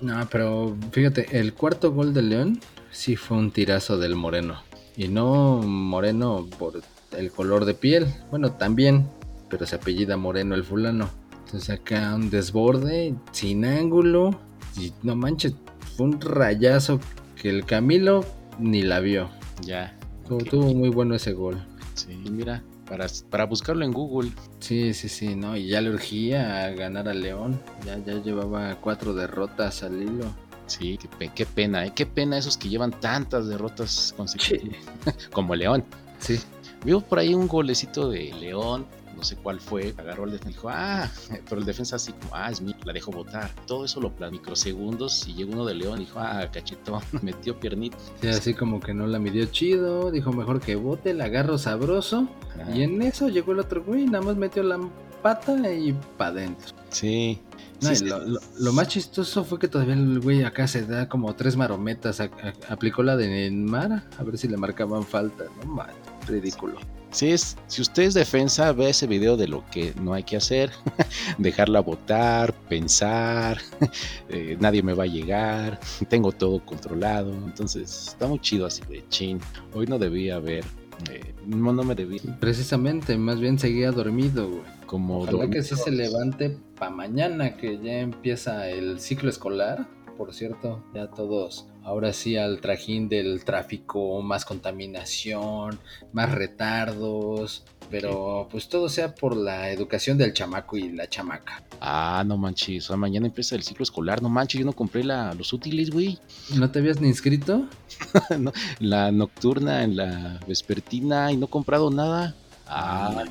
No, pero fíjate, el cuarto gol de León sí fue un tirazo del Moreno. Y no Moreno por el color de piel. Bueno, también, pero se apellida Moreno el fulano. Entonces acá un desborde sin ángulo. Y no manches, fue un rayazo que el Camilo ni la vio. Ya. Estuvo muy bueno ese gol. Sí, mira, para, para buscarlo en Google. Sí, sí, sí, no, y ya le urgía a ganar a León. Ya, ya llevaba cuatro derrotas al hilo. Sí, qué pena, ¿eh? Qué pena esos que llevan tantas derrotas consecutivas. Como León. Sí. Vimos por ahí un golecito de León, no sé cuál fue, agarró el defensa y dijo, ah, pero el defensa así como, ah, es mío, la dejo votar. Todo eso lo plan microsegundos y llegó uno de León y dijo, ah, cachetón, metió piernita. Sí, así como que no la midió chido, dijo mejor que bote, la agarro sabroso. Ajá. Y en eso llegó el otro güey, nada más metió la pata y pa' adentro. Sí. No, lo, lo- lo más chistoso fue que todavía el güey acá se da como tres marometas, a- a- aplicó la de Neymar, a ver si le marcaban falta, no man, ridículo. Sí, es, si usted es defensa, ve ese video de lo que no hay que hacer, dejarla votar, pensar, eh, nadie me va a llegar, tengo todo controlado, entonces está muy chido así de chin. Hoy no debía haber, eh, no, no me debía, Precisamente, más bien seguía dormido, güey. como Ojalá que sí se levante para mañana que ya empieza el ciclo escolar. Por cierto, ya todos ahora sí al trajín del tráfico, más contaminación, más retardos, pero pues todo sea por la educación del chamaco y la chamaca. Ah, no manches, o sea, mañana empieza el ciclo escolar, no manches, yo no compré la, los útiles, güey. ¿No te habías ni inscrito? No, la nocturna, en la vespertina y no he comprado nada. Ah,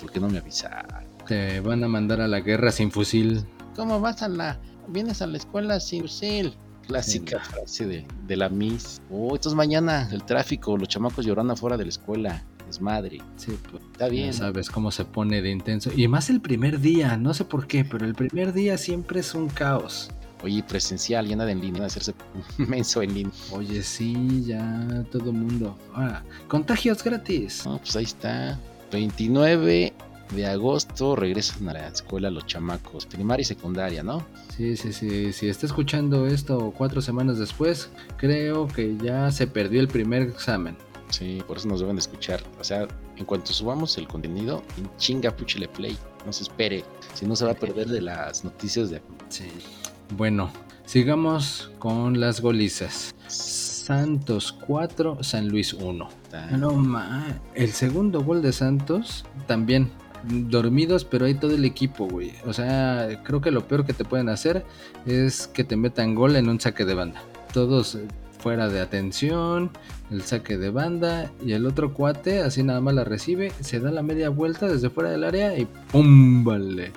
¿por qué no me avisaron? Te van a mandar a la guerra sin fusil. ¿Cómo vas a la... vienes a la escuela sin? Clásica frase de, de la Miss. Oh, esto es mañana, el tráfico, los chamacos llorando afuera de la escuela. Es madre. Sí, pues Está ya bien. sabes cómo se pone de intenso. Y más el primer día, no sé por qué, pero el primer día siempre es un caos. Oye, presencial, ya nada en línea, hacerse menso en línea. Oye, sí, ya todo mundo. Ah, contagios gratis. No, pues ahí está. 29 de agosto regresan a la escuela los chamacos, primaria y secundaria, ¿no? Sí, sí, sí. Si está escuchando esto cuatro semanas después, creo que ya se perdió el primer examen. Sí, por eso nos deben de escuchar. O sea, en cuanto subamos el contenido, en chinga puchile play. No se espere. Si no se va a perder de las noticias de Sí. Bueno, sigamos con las golizas. Santos 4, San Luis 1. No ma, el segundo gol de Santos también dormidos, pero hay todo el equipo, güey. O sea, creo que lo peor que te pueden hacer es que te metan gol en un saque de banda. Todos eh, fuera de atención, el saque de banda y el otro cuate así nada más la recibe, se da la media vuelta desde fuera del área y ¡pum! Vale.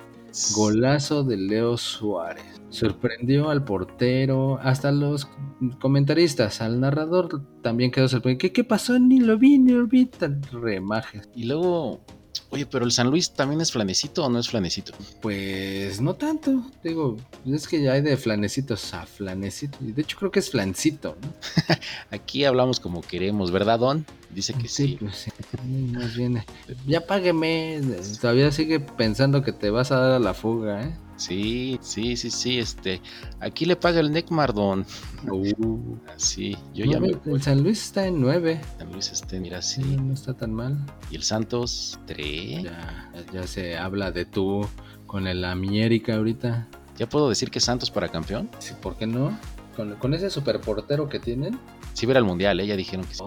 Golazo de Leo Suárez. Sorprendió al portero, hasta los comentaristas, al narrador también quedó sorprendido. ¿Qué, qué pasó? Ni lo vi, ni lo vi. Tan remaje. Y luego, oye, pero el San Luis también es flanecito o no es flanecito? Pues no tanto. Digo, es que ya hay de flanecitos a flanecito. Y de hecho creo que es flancito, ¿no? Aquí hablamos como queremos, ¿verdad, Don? Dice que sí. pues sí. Más bien, ya págueme. Todavía sigue pensando que te vas a dar a la fuga, ¿eh? Sí, sí, sí, sí, este, aquí le paga el Necmardón. Uh, Así, yo ya me el San Luis está en 9. San Luis, este, mira, Sí, sí. no está tan mal. Y el Santos, 3. Ya, ya se habla de tú con el América ahorita. ¿Ya puedo decir que Santos para campeón? Sí, ¿por qué no? Con, con ese superportero que tienen, Sí, ver al Mundial, ¿eh? ya dijeron que sí.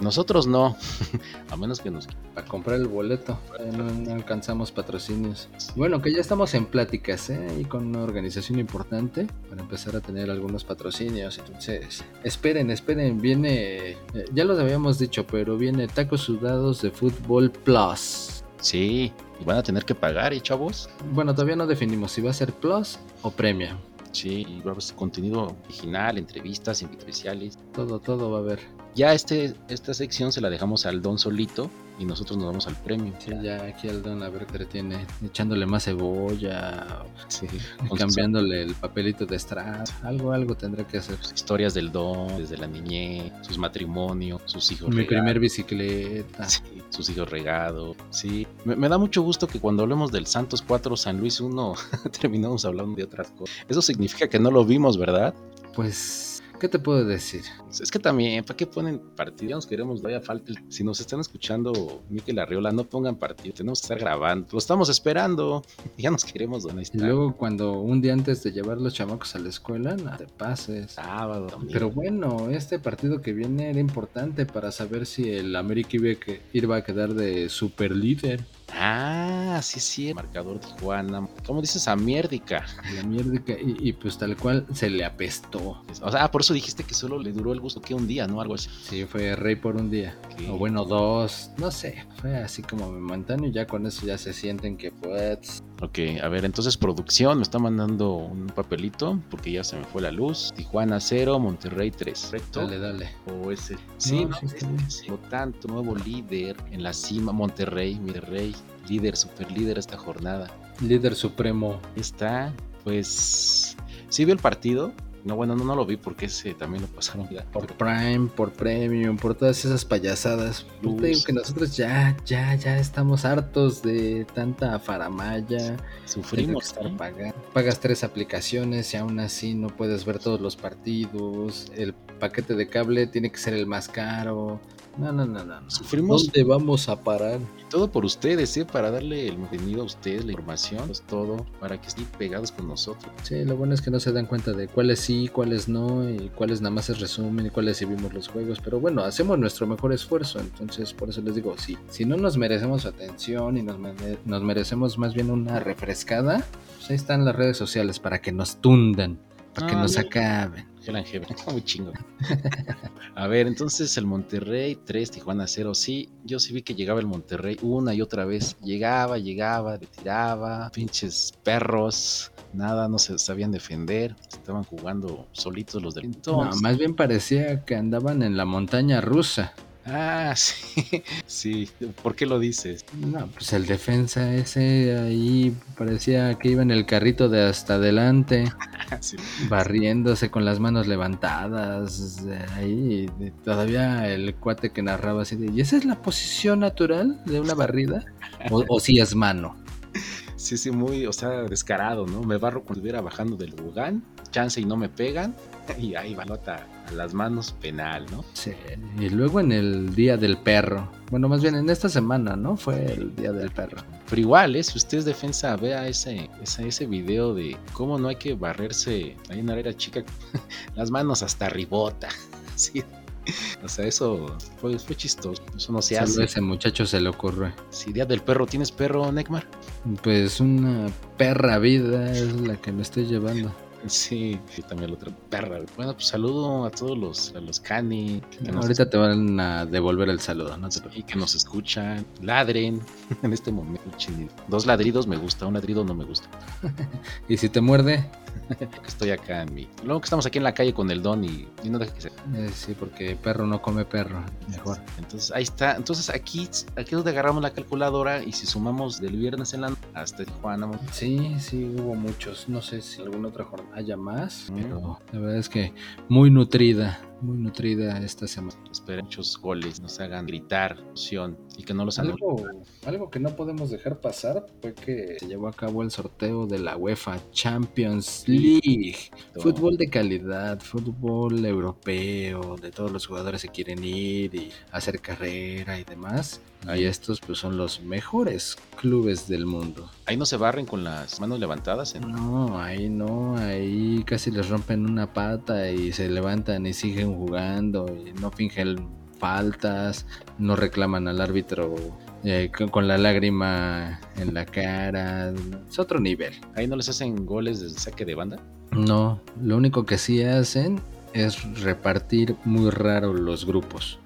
Nosotros no, a menos que nos... Para comprar el boleto. Eh, No, no alcanzamos patrocinios. Bueno, que ya estamos en pláticas, ¿eh? Y con una organización importante para empezar a tener algunos patrocinios. Entonces, esperen, esperen. Viene, eh, ya los habíamos dicho, pero viene Tacos Sudados de Fútbol Plus. Sí, y van a tener que pagar, ¿eh, chavos? Bueno, todavía no definimos si va a ser Plus o Premium. Sí, y va a haber contenido original, entrevistas, especiales. Todo, todo va a haber. Ya este, esta sección se la dejamos al Don solito y nosotros nos vamos al premio. Sí, ya aquí el Don a ver qué tiene, echándole más cebolla, Sí, cambiándole el papelito de estrada, algo, algo tendrá que hacer. sus historias del Don, desde la niñez, sus matrimonios, sus hijos Mi regados. primer bicicleta. Sí, sus hijos regados. Sí, me, me da mucho gusto que cuando hablemos del Santos 4, San Luis 1, terminamos hablando de otras cosas. Eso significa que no lo vimos, ¿verdad? Pues, ¿qué te puedo decir? Es que también, ¿para qué ponen partido? Nos queremos, vaya falta. Si nos están escuchando, Miquel Arriola, no pongan partido. Tenemos que estar grabando. Lo estamos esperando. Ya nos queremos. ¿dónde Y está? luego cuando un día antes de llevar los chamacos a la escuela, no te pases. Sábado. Pero bueno, este partido que viene era importante para saber si el América iba a, que- iba a quedar de super líder. Ah, sí, sí. Marcador Tijuana. ¿Cómo dices? Amiérdica. La mierda que- y, y pues tal cual se le apestó. O sea, ah, por eso dijiste que solo le duró el gusto que un día, ¿no? Algo así. Sí, fue rey por un día. O bueno, dos. No sé. Fue así como momentáneo y ya con eso ya se sienten que pues... Ok, a ver, entonces producción me está mandando un papelito porque ya se me fue la luz. Tijuana 0, Monterrey 3. ¿Correcto? Dale, dale. O ese. Sí, No, no, sí. Por lo tanto, nuevo líder en la cima, Monterrey, Monterrey, líder, super líder esta jornada. Líder supremo. Ahí está, pues, sí vio el partido. No, bueno, no, no lo vi porque ese también lo pasaron. Por Prime, por Premium, por todas esas payasadas. Yo te digo que nosotros ya, ya, ya estamos hartos de tanta faramaya. Sufrimos, estar ¿eh? pagando. Pagas tres aplicaciones y aún así no puedes ver todos los partidos. El paquete de cable tiene que ser el más caro. No, no, no, no. Sufrimos ¿Dónde vamos a parar? y todo por ustedes, ¿eh? Para darle el contenido a ustedes, la información, pues, todo, para que estén pegados con nosotros. Sí, lo bueno es que no se dan cuenta de cuáles sí, cuáles no, y cuáles nada más es resumen y cuáles sí vimos los juegos. Pero bueno, hacemos nuestro mejor esfuerzo. Entonces, por eso les digo, sí, si no nos merecemos atención y nos, mere- nos merecemos más bien una refrescada, pues ahí están las redes sociales para que nos tundan, para que Ah, nos no. acaben. Muy chingo. A ver, entonces el Monterrey 3, Tijuana 0. Sí, yo sí vi que llegaba el Monterrey una y otra vez. Llegaba, llegaba, le tiraba. Pinches perros. Nada, no se sabían defender. Estaban jugando solitos los del No, entonces. más bien parecía que andaban en la montaña rusa. Ah, sí. Sí. ¿Por qué lo dices? No, pues el defensa ese ahí parecía que iba en el carrito de hasta adelante. Sí. barriéndose con las manos levantadas ahí y todavía el cuate que narraba así de ¿y esa es la posición natural de una barrida? o, o si es mano Sí, sí, muy, o sea, descarado, ¿no? Me barro cuando estuviera bajando del Lugán, chance y no me pegan, y ahí va nota a las manos penal, ¿no? Sí, y luego en el día del perro bueno más bien en esta semana ¿no? fue el día del perro Pero igual, ¿eh? si usted es defensa, vea ese, ese, ese video de cómo no hay que barrerse ahí en la chica, las manos hasta ribota. Sí. O sea, eso fue, fue chistoso. Eso no se Solo hace. ese muchacho se le ocurre Si día del perro, ¿tienes perro, Necmar? pues una perra vida es la que me estoy llevando Sí, y también la otra perra. Bueno, pues saludo a todos los, a los cani que ahorita te van a devolver el saludo no y que nos escuchan, ladren en este momento. Dos ladridos me gusta, un ladrido no me gusta. y si te muerde estoy acá en mi. Luego que estamos aquí en la calle con el don y, y no deja que se. eh, sí porque perro no come perro mejor Entonces ahí está. Entonces aquí, aquí es donde agarramos la calculadora y si sumamos del viernes en la hasta Tijuana, Sí, sí, hubo muchos. No sé si alguna otra jornada haya más, Mm. pero la verdad es que muy nutrida muy nutrida esta semana. Esperen muchos goles, nos hagan gritar, emoción y que no los anulen. Algo, algo que no podemos dejar pasar fue que se llevó a cabo el sorteo de la UEFA Champions League. Fútbol de calidad, fútbol europeo, de todos los jugadores que quieren ir y hacer carrera y demás. Y estos pues son los mejores clubes del mundo. Ahí no se barren con las manos levantadas. ¿eh? No, ahí no, ahí casi les rompen una pata y se levantan y siguen jugando y no fingen faltas, no reclaman al árbitro eh, con, con la lágrima en la cara. Es otro nivel. Ahí no les hacen goles desde saque de banda. No, lo único que sí hacen es repartir muy raro los grupos.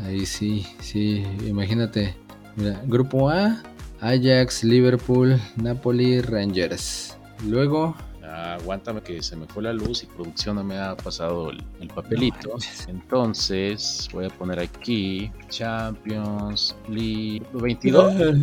Ahí sí, sí, imagínate. Mira, grupo A, Ajax, Liverpool, Napoli, Rangers. Luego, Ah, aguántame que se me fue la luz y producción no me ha pasado el, el papelito. No. Entonces voy a poner aquí Champions League 22. Estás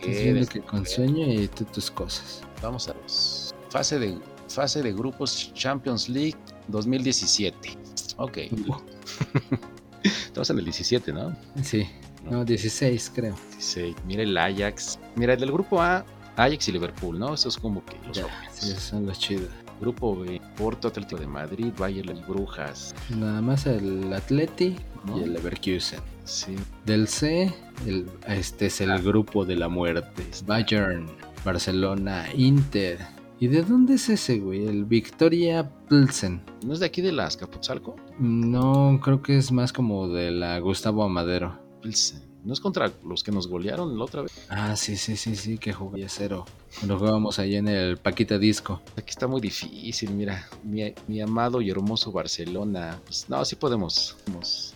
viendo que con sueño y tú tus cosas. Vamos a los fase de fase de grupos Champions League 2017. Ok. Estamos en el 17, ¿no? Sí, no, 16 creo. 16. Mira el Ajax. Mira el del grupo A, Ajax y Liverpool, ¿no? Eso es como que los Ya, sí, son los chidos. Grupo B, Porto Atlético de Madrid, Bayern y Brujas. Nada más el Atleti ¿no? y el Leverkusen. Sí. Del C, el, este es el grupo de la muerte. Bayern, Barcelona, Inter. ¿Y de dónde es ese, güey? El Victoria Pilsen. ¿No es de aquí de las Capotzalco? No, creo que es más como de la Gustavo Amadero. Pilsen. ¿No es contra los que nos golearon la otra vez? Ah, sí, sí, sí, sí, que jugué cero. Cuando jugábamos ahí en el Paquita Disco. Aquí está muy difícil, mira. Mi, mi amado y hermoso Barcelona. Pues no, sí podemos. podemos.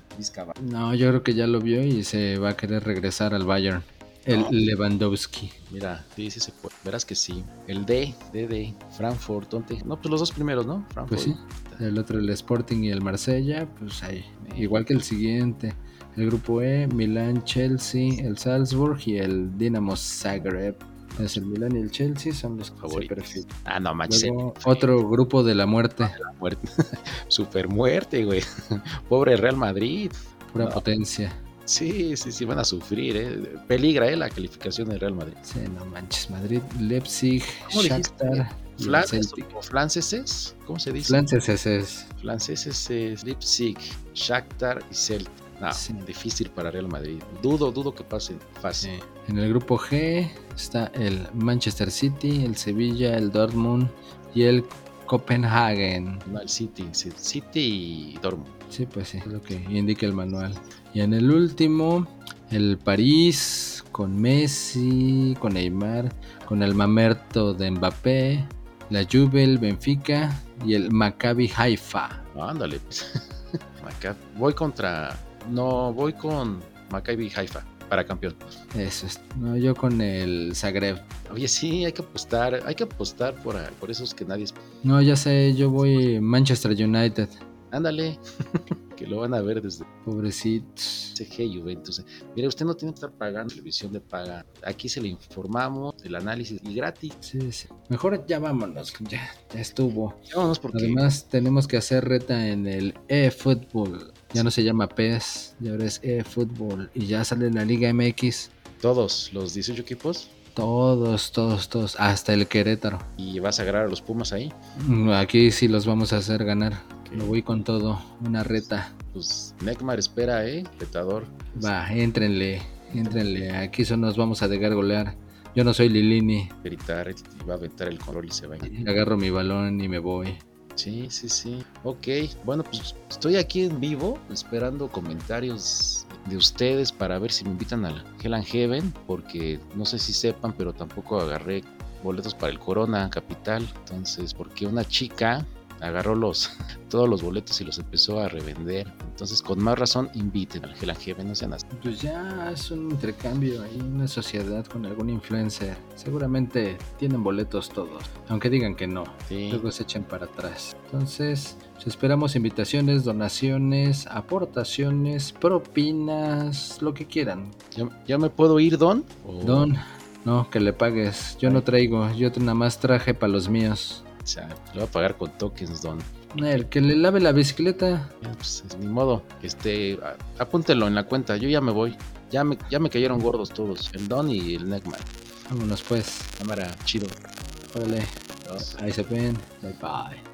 No, yo creo que ya lo vio y se va a querer regresar al Bayern. El No. Lewandowski. Mira, sí, sí se puede. Verás que sí. El D, D, D, Frankfurt, ¿dónde? No, pues los dos primeros, ¿no? Frankfurt. Pues sí. El otro, el Sporting y el Marsella, pues ahí. Igual que el siguiente. El grupo E, Milán, Chelsea, el Salzburg y el Dinamo Zagreb. Es el Milán y el Chelsea son los se Favoritos. Ah, no, manches. Luego, otro grupo de la muerte. La muerte. Super muerte, güey. Pobre Real Madrid. Pura No. potencia. Sí, sí, sí, van a sufrir, ¿eh? Peligra, ¿eh? La calificación del Real Madrid. Sí, no manches. Madrid, Leipzig. Shakhtar y el ¿Flances Celtic. o franceses? ¿Cómo se dice? Franceses es. Franceses es Leipzig, Shakhtar y Celtic. No, Sí. difícil para Real Madrid. Dudo, dudo que pasen fácil. Sí. En el grupo G está el Manchester City, el Sevilla, el Dortmund y el Copenhagen. No, el City, City y Dortmund. Sí, pues sí, es lo que indica el manual. Y en el último, el París con Messi, con Neymar, con el Mamerto de Mbappé, la Juve, el Benfica y el Maccabi Haifa. Ándale. pues. Voy contra. No, voy con Maccabi Haifa para campeón. Eso es. No, yo con el Zagreb. Oye, sí, hay que apostar, hay que apostar por, por esos que nadie. es- No, ya sé, yo voy Manchester United. Ándale, que lo van a ver desde Pobrecitos. CG Juventus. Mire, usted no tiene que estar pagando televisión de paga. Aquí se le informamos, el análisis y gratis. Sí, sí. Mejor ya vámonos, ya, ya estuvo. Vámonos porque Además, tenemos que hacer reta en el eFootball. Ya no se llama PES, ya ahora es eFootball. Y ya sale la Liga MX. todos los 18 equipos Todos, todos, todos. Hasta el Querétaro. y vas a agarrar a los Pumas ahí. Aquí sí los vamos a hacer ganar. Lo voy con todo. Una reta. Pues Neckmar espera, ¿eh? Petador. Va, éntrenle. Éntrenle. Aquí eso nos vamos a dejar golear. Yo no soy Lilini. Gritar y va a aventar el color y se va a. Agarro mi balón y me voy. Sí, sí, sí. Ok, bueno, pues estoy aquí en vivo esperando comentarios de ustedes para ver si me invitan al Hell and Heaven, porque no sé si sepan, pero tampoco agarré boletos para el Corona Capital. Entonces, porque una chica agarró los todos los boletos y los empezó a revender. Entonces, con más razón, inviten al Heaven, no sean así. Pues ya es un intercambio ahí, una sociedad con algún influencer. Seguramente tienen boletos todos, aunque digan que no. Sí. Luego se echen para atrás. Entonces, pues esperamos invitaciones, donaciones, aportaciones, propinas, lo que quieran. ¿Ya, ya me puedo ir, Don? ¿O- Don, no, que le pagues. Yo no traigo, yo nada más traje para los míos. O sea, lo voy a pagar con tokens, Don. El que le lave la bicicleta. Pues, es ni modo. Este, apúntelo en la cuenta. Yo ya me voy. Ya me, ya me cayeron gordos todos. El Don y el Neckman. Vámonos pues. Cámara, chido. Órale. Ahí se ven. Bye bye.